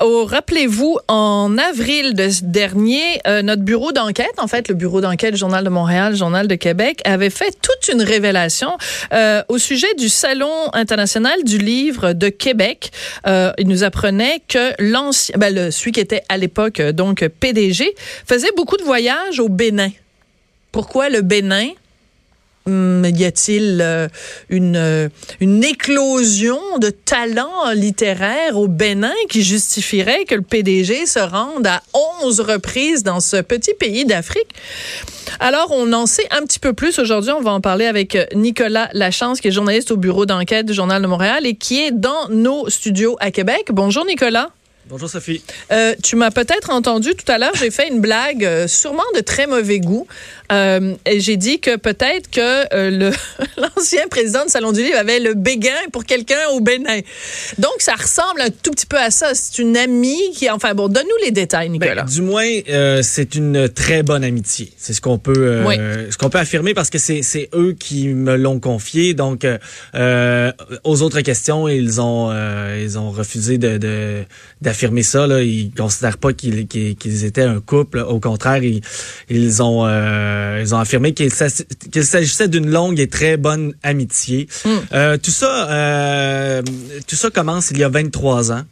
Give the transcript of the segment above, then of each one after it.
Oh, rappelez-vous, en avril de ce dernier, euh, notre bureau d'enquête, en fait, le bureau d'enquête Journal de Montréal, Journal de Québec, avait fait toute une révélation euh, au sujet du Salon international du livre de Québec. Euh, il nous apprenait que l'ancien, ben, le, celui qui était à l'époque donc PDG, faisait beaucoup de voyages au Bénin. Pourquoi le Bénin? Y a-t-il euh, une, euh, une éclosion de talents littéraires au Bénin qui justifierait que le PDG se rende à 11 reprises dans ce petit pays d'Afrique? Alors, on en sait un petit peu plus aujourd'hui. On va en parler avec euh, Nicolas Lachance, qui est journaliste au bureau d'enquête du Journal de Montréal et qui est dans nos studios à Québec. Bonjour, Nicolas. Bonjour Sophie. Euh, tu m'as peut-être entendu tout à l'heure, j'ai fait une blague euh, sûrement de très mauvais goût. Euh, et j'ai dit que peut-être que le l'ancien président du Salon du Livre avait le béguin pour quelqu'un au Bénin. Donc ça ressemble un tout petit peu à ça. C'est une amie qui, enfin bon, donne-nous les détails, Nicolas. Ben, du moins, c'est une très bonne amitié. C'est ce qu'on peut, Oui. ce qu'on peut affirmer parce que c'est eux qui me l'ont confié. Donc, aux autres questions, ils ont ils ont refusé de de- d'affirmer ça. Là, ils considèrent pas qu'ils étaient un couple. Au contraire, ils ils ont euh, ils ont affirmé qu'il s'agissait d'une longue et très bonne amitié. Euh, tout ça euh, tout ça commence il y a 23 ans.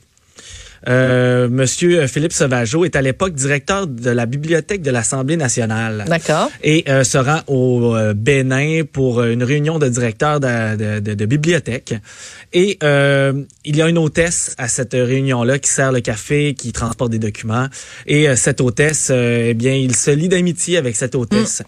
Euh, Monsieur Philippe Sauvageau est à l'époque directeur de la bibliothèque de l'Assemblée nationale. D'accord. Et euh, se rend au euh, Bénin pour euh, une réunion de directeurs de, de, de- de bibliothèque. Et euh, il y a une hôtesse à cette réunion-là qui sert le café, qui transporte des documents. Et euh, cette hôtesse, eh bien, il se lie d'amitié avec cette hôtesse.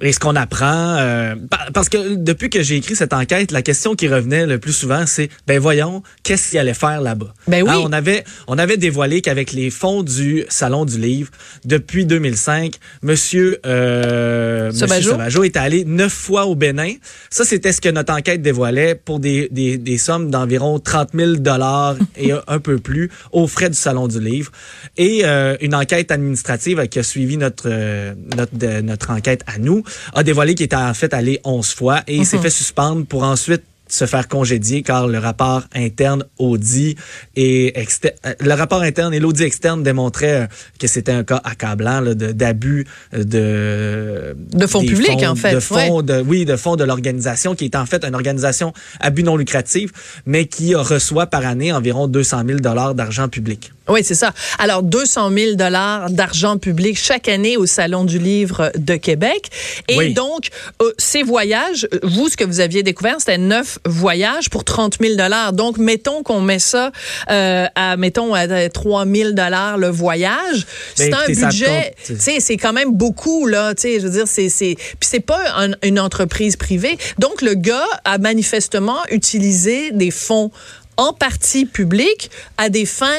Et ce qu'on apprend, euh, pa- parce que depuis que j'ai écrit cette enquête, la question qui revenait le plus souvent, c'est ben voyons, qu'est-ce qu'il allait faire là-bas? Ben oui. Hein, On avait on avait dévoilé qu'avec les fonds du salon du livre depuis 2005, Monsieur euh, Sauvageau? Est allé neuf fois au Bénin. Ça, c'était ce que notre enquête dévoilait pour des des, des sommes d'environ 30 000 dollars et un, peu plus aux frais du salon du livre. Et euh, une enquête administrative qui a suivi notre euh, notre notre enquête à nous a dévoilé qu'il était en fait allé 11 fois et il s'est fait suspendre pour ensuite se faire congédier car le rapport interne audit et euh, le rapport interne et l'audit externe démontraient euh, que c'était un cas accablant d'abus euh, de De fonds publics, en fait, de fonds de oui de fonds de l'organisation qui est en fait une organisation à but non lucratif mais qui reçoit par année environ 200 000 dollars d'argent public. Oui, c'est ça. Alors, 200 000 dollars d'argent public chaque année au Salon du Livre de Québec. Et Oui. donc, euh, ces voyages, vous, ce que vous aviez découvert, c'était neuf voyages pour 30 000 dollars. Donc, mettons qu'on met ça euh, à, mettons, à 3 000 dollars le voyage. C'est Ben, un ça budget, compte. tu sais, c'est quand même beaucoup, là. Tu sais, je veux dire, c'est, c'est, puis c'est pas un- une entreprise privée. Donc, le gars a manifestement utilisé des fonds en partie publics à des fins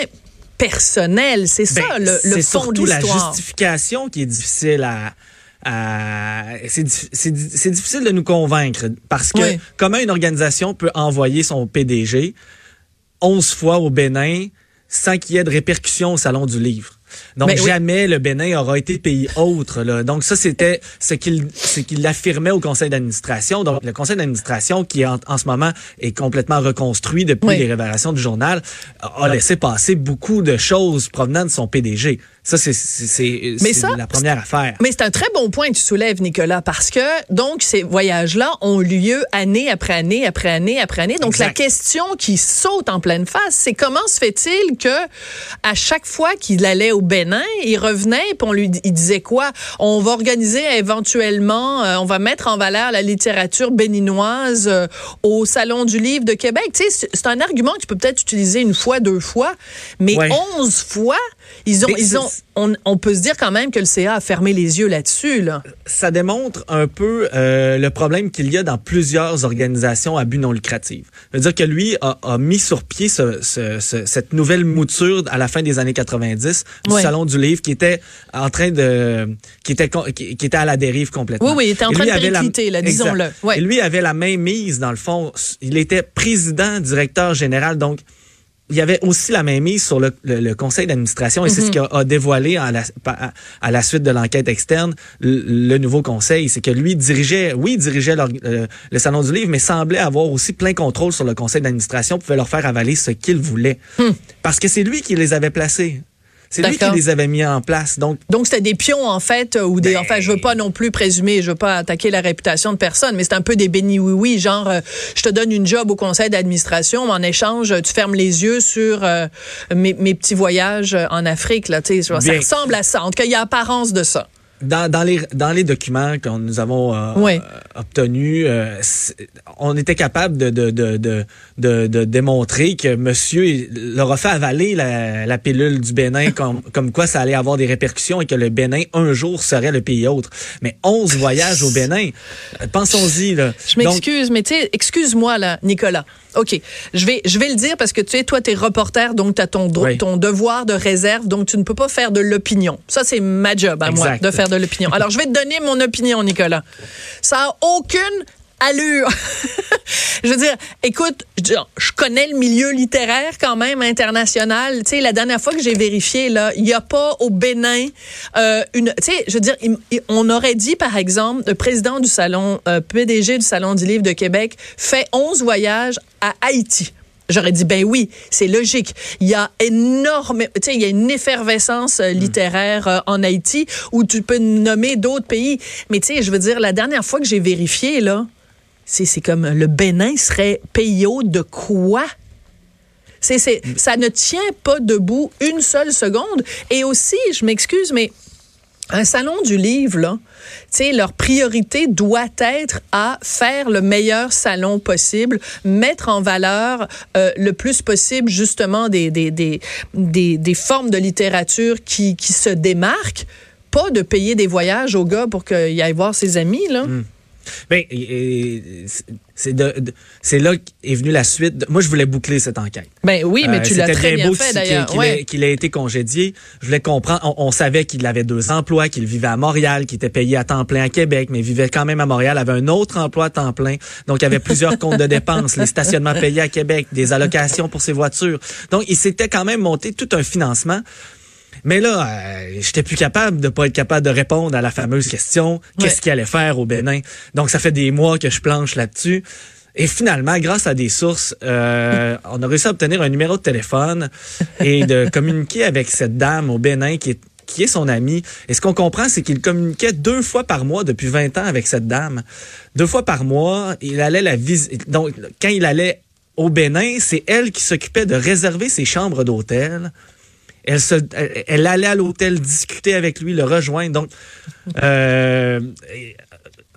personnelles. C'est ça, Ben, le, le c'est fond surtout de la l'histoire. justification qui est difficile à. À- c'est dif- c'est di- c'est difficile de nous convaincre parce que Oui. comment une organisation peut envoyer son PDG 11 fois au Bénin sans qu'il y ait de répercussions au salon du livre? Donc oui. jamais le Bénin aura été pays autre là. Donc ça c'était ce qu'il ce qu'il affirmait au conseil d'administration. Donc le conseil d'administration qui en, en ce moment est complètement reconstruit depuis Oui. les révélations du journal a laissé passer beaucoup de choses provenant de son PDG. Ça c'est la première affaire. Mais c'est un très bon point que tu soulèves, Nicolas, parce que donc ces voyages-là ont lieu année après année après année après année. Donc Exact. la question qui saute en pleine face, c'est comment se fait-il que à chaque fois qu'il allait au Bénin, il revenait puis on lui il disait quoi? On va organiser éventuellement, euh, on va mettre en valeur la littérature béninoise euh, au Salon du Livre de Québec. Tu sais, c'est- un argument que tu peux peut-être utiliser une fois, deux fois, mais Ouais. onze fois, ils ont, ils ont, on, on peut se dire quand même que le CA a fermé les yeux là-dessus, là. ça démontre un peu euh, le problème qu'il y a dans plusieurs organisations à but non lucratif. C'est-à-dire que lui a, a mis sur pied ce- ce- ce- cette nouvelle mouture à la fin des années 90 du salon du livre qui était en train de qui était qui, qui était à la dérive complètement. Oui, oui, il était en train de la- disons-le. Ouais. Et lui avait la même mise dans le fond. Il était président, directeur général, donc il y avait aussi la même mise sur le, le, conseil d'administration et c'est ce qu'a dévoilé à la, à, la suite de l'enquête externe le, nouveau conseil, c'est que lui dirigeait, oui, dirigeait euh, le salon du livre, mais semblait avoir aussi plein contrôle sur le conseil d'administration, pouvait leur faire avaler ce qu'il voulait, hmm. parce que c'est lui qui les avait placés. C'est lui qui les avait mis en place. Donc, donc c'était des pions en fait, ou des. Ben enfin, je veux pas non plus présumer, je veux pas attaquer la réputation de personne, mais c'est un peu des bénis oui oui, genre euh, je te donne une job au conseil d'administration, mais en échange tu fermes les yeux sur euh, mes, mes, petits voyages en Afrique là. Tu sais, ça ressemble à ça. En tout cas, il y a apparence de ça dans, dans, les, dans les documents que nous avons euh, obtenus, euh, on était capable de, de, de, de, de, démontrer que monsieur leur a fait avaler la, la pilule du Bénin comme, comme quoi ça allait avoir des répercussions et que le Bénin, un jour, serait le pays autre. Mais 11 voyages au Bénin, pensons-y. Là. Je m'excuse, mais tu sais, excuse-moi, là, Nicolas. OK. Je vais, je vais le dire parce que tu sais, toi, tu es reporter, donc tu as ton, ton devoir de réserve, donc tu ne peux pas faire de l'opinion. Ça, c'est ma job à moi, de faire de l'opinion. Alors, je vais te donner mon opinion, Nicolas. Ça n'a aucune allure. je veux dire, écoute, je connais le milieu littéraire quand même international. Tu sais, la dernière fois que j'ai vérifié, là, il n'y a pas au Bénin euh, une. Tu sais, je veux dire, on aurait dit, par exemple, le président du salon, euh, PDG du Salon du Livre de Québec, fait 11 voyages à Haïti. J'aurais dit ben oui, c'est logique. Il y a énorme, tu sais, il y a une effervescence euh, littéraire euh, en Haïti où tu peux nommer d'autres pays. Mais tu sais, je veux dire, la dernière fois que j'ai vérifié là, c'est comme le Bénin serait pays de quoi? C'est, ça ne tient pas debout une seule seconde. Et aussi, je m'excuse, mais un salon du livre, là, leur priorité doit être à faire le meilleur salon possible, mettre en valeur euh, le plus possible justement des, des, des, des, formes de littérature qui, qui se démarquent, pas de payer des voyages aux gars pour qu'il aille voir ses amis. Là. Hmm. Ben, c'est de, c'est là qu'est venue la suite. Moi, je voulais boucler cette enquête. Ben oui, mais euh, tu l'as très bien fait d'ailleurs. Qu'il ait, été congédié. Je voulais comprendre. On, savait qu'il avait deux emplois, qu'il vivait à Montréal, qu'il était payé à temps plein à Québec, mais il vivait quand même à Montréal, avait un autre emploi à temps plein. Donc, il avait plusieurs comptes de dépenses, les stationnements payés à Québec, des allocations pour ses voitures. Donc, il s'était quand même monté tout un financement. Mais là, euh, j'étais plus capable de pas être capable de répondre à la fameuse question qu'est-ce qu'il allait faire au Bénin. Donc ça fait des mois que je planche là-dessus. Et finalement, grâce à des sources, euh, on a réussi à obtenir un numéro de téléphone et de communiquer avec cette dame au Bénin qui est qui est son amie. Et ce qu'on comprend, c'est qu'il communiquait deux fois par mois depuis 20 ans avec cette dame. Deux fois par mois, il allait la visiter. Donc, quand il allait au Bénin, c'est elle qui s'occupait de réserver ses chambres d'hôtel elle, se, elle, allait à l'hôtel discuter avec lui, le rejoindre. Donc, euh,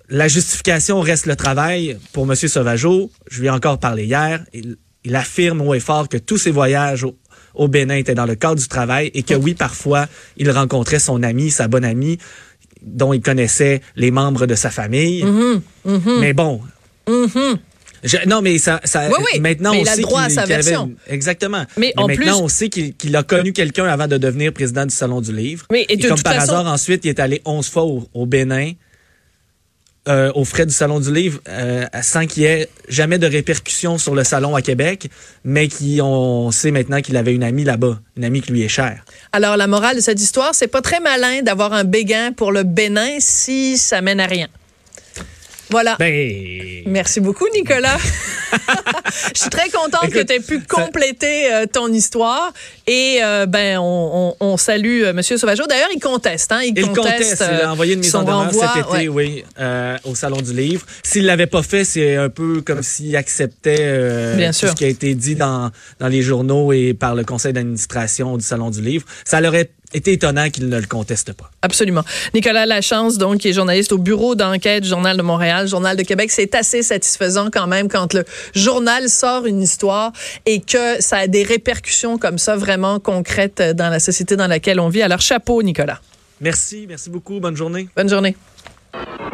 la justification reste le travail pour M. Sauvageau. Je lui ai encore parlé hier. Il, affirme haut et fort que tous ses voyages au, Bénin étaient dans le cadre du travail et que oui, parfois, il rencontrait son ami, sa bonne amie, dont il connaissait les membres de sa famille. Mm-hmm. Mm-hmm. Mais bon, non, mais ça, ça maintenant on sait qu'il exactement. Mais, maintenant on sait qu'il a connu quelqu'un avant de devenir président du salon du livre. Mais et, comme par hasard ensuite il est allé 11 fois au, Bénin. Euh, aux frais du Salon du Livre, euh, sans qu'il y ait jamais de répercussions sur le salon à Québec, mais qui on sait maintenant qu'il avait une amie là-bas, une amie qui lui est chère. Alors la morale de cette histoire, c'est pas très malin d'avoir un béguin pour le Bénin si ça mène à rien. Voilà. Ben... Merci beaucoup, Nicolas. Je suis très contente que tu aies pu compléter euh, ton histoire. Et euh, ben, on, on, salue euh, M. Sauvageau. D'ailleurs, il conteste. Hein? Il, conteste. Il a envoyé une mise en demeure cet été, oui, au Salon du Livre. S'il l'avait pas fait, c'est un peu comme s'il acceptait Bien sûr. ce qui a été dit dans, dans les journaux et par le conseil d'administration du Salon du Livre. Ça l'aurait était étonnant qu'il ne le conteste pas. Absolument. Nicolas Lachance, donc, qui est journaliste au bureau d'enquête Journal de Montréal, Journal de Québec, c'est assez satisfaisant quand même quand le journal sort une histoire et que ça a des répercussions comme ça vraiment concrètes dans la société dans laquelle on vit. Alors, chapeau, Nicolas. Merci, merci beaucoup. Bonne journée. Bonne journée.